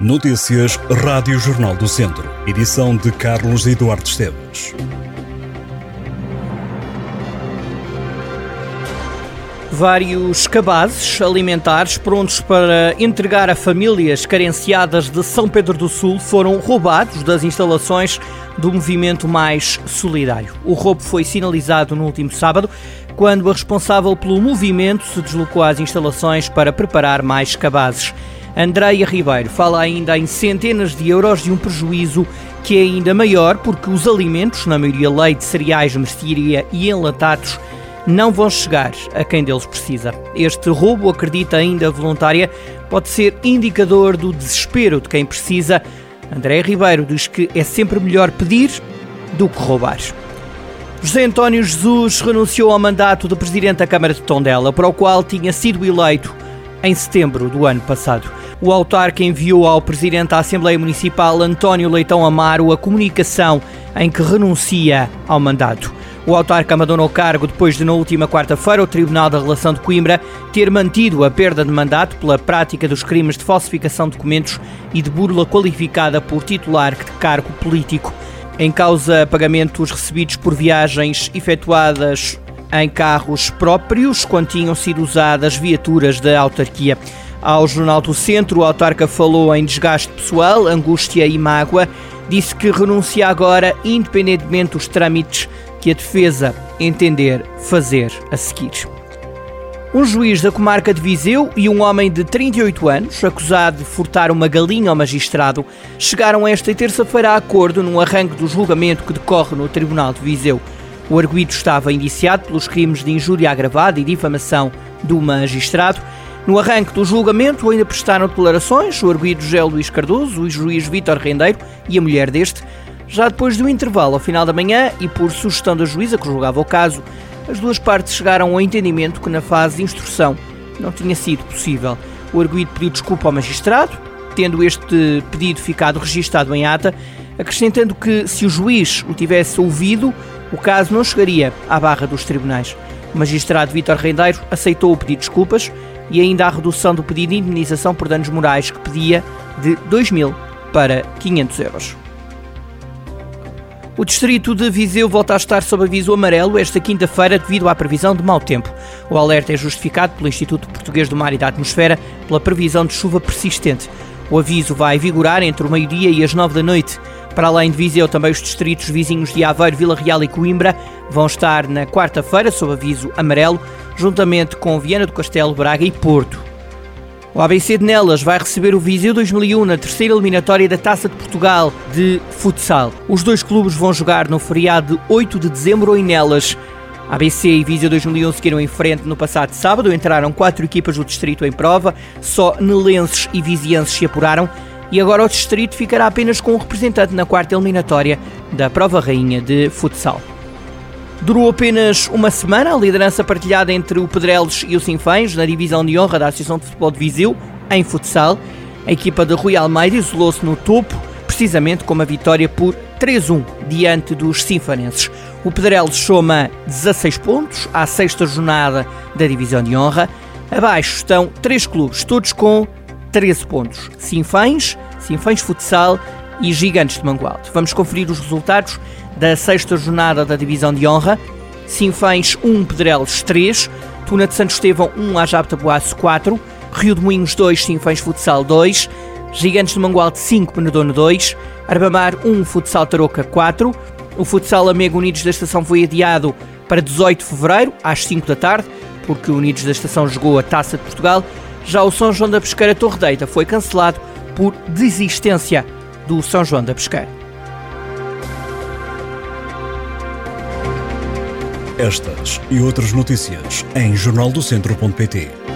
Notícias Rádio Jornal do Centro. Edição de Carlos Eduardo Esteves. Vários cabazes alimentares prontos para entregar a famílias carenciadas de São Pedro do Sul foram roubados das instalações do movimento mais solidário. O roubo foi sinalizado no último sábado, quando a responsável pelo movimento se deslocou às instalações para preparar mais cabazes. Andreia Ribeiro fala ainda em centenas de euros de um prejuízo que é ainda maior porque os alimentos, na maioria leite, cereais, mercearia e enlatados, não vão chegar a quem deles precisa. Este roubo, acredita ainda voluntária, pode ser indicador do desespero de quem precisa. André Ribeiro diz que é sempre melhor pedir do que roubar. José António Jesus renunciou ao mandato de presidente da Câmara de Tondela, para o qual tinha sido eleito em setembro do ano passado. O autarca enviou ao presidente da Assembleia Municipal, António Leitão Amaro, a comunicação em que renuncia ao mandato. O autarca abandonou o cargo depois de, na última quarta-feira, o Tribunal da Relação de Coimbra ter mantido a perda de mandato pela prática dos crimes de falsificação de documentos e de burla qualificada por titular de cargo político. Em causa pagamentos recebidos por viagens efetuadas em carros próprios quando tinham sido usadas viaturas da autarquia. Ao Jornal do Centro, o autarca falou em desgaste pessoal, angústia e mágoa. Disse que renuncia agora, independentemente dos trâmites que a defesa entender fazer a seguir. Um juiz da comarca de Viseu e um homem de 38 anos, acusado de furtar uma galinha ao magistrado, chegaram esta terça-feira a acordo num arranque do julgamento que decorre no Tribunal de Viseu. O arguído estava indiciado pelos crimes de injúria agravada e difamação do magistrado. No arranque do julgamento ainda prestaram declarações o arguído José Luís Cardoso, o juiz Vítor Rendeiro e a mulher deste. Já depois do intervalo, ao final da manhã, e por sugestão da juíza que julgava o caso, as duas partes chegaram ao entendimento que na fase de instrução não tinha sido possível. O arguído pediu desculpa ao magistrado, tendo este pedido ficado registado em ata, acrescentando que se o juiz o tivesse ouvido, o caso não chegaria à barra dos tribunais. O magistrado Vítor Rendeiro aceitou o pedido de desculpas e ainda a redução do pedido de indemnização por danos morais que pedia de 2 mil para 500 euros. O distrito de Viseu volta a estar sob aviso amarelo esta quinta-feira devido à previsão de mau tempo. O alerta é justificado pelo Instituto Português do Mar e da Atmosfera pela previsão de chuva persistente. O aviso vai vigorar entre o meio-dia e as nove da noite. Para além de Viseu, também os distritos vizinhos de Aveiro, Vila Real e Coimbra vão estar na quarta-feira sob aviso amarelo, juntamente com Viana do Castelo, Braga e Porto. O ABC de Nelas vai receber o Viseu 2001 na terceira eliminatória da Taça de Portugal de futsal. Os dois clubes vão jogar no feriado de 8 de dezembro em Nelas. ABC e Viseu 2001 seguiram em frente no passado sábado, entraram quatro equipas do distrito em prova, só nelenses e vizienses se apuraram e agora o distrito ficará apenas com um representante na quarta eliminatória da prova rainha de futsal. Durou apenas uma semana a liderança partilhada entre o Pedrelos e o Sinfães na divisão de honra da Associação de Futebol de Viseu, em futsal. A equipa de Rui Almeida isolou-se no topo, precisamente com uma vitória por 3-1 diante dos sinfanenses. O Pedrelos soma 16 pontos à sexta jornada da divisão de honra. Abaixo estão três clubes, todos com 13 pontos. Sinfães, Sinfães Futsal e Gigantes de Mangualde. Vamos conferir os resultados da sexta jornada da Divisão de Honra. Sinfães 1, Pedrelos 3, Tuna de Santo Estevão 1, Ajab Tabuaço 4, Rio de Moinhos 2, Sinfães Futsal 2, Gigantes de Mangualde 5, Penedono 2, Arbamar 1, Futsal Tarouca 4, o Futsal Amigo Unidos da Estação foi adiado para 18 de Fevereiro, às 5 da tarde, porque o Unidos da Estação jogou a Taça de Portugal. Já o São João da Pesqueira Torre Deita foi cancelado por desistência do São João da Pesqueira. Estas e outras notícias em jornaldocentro.pt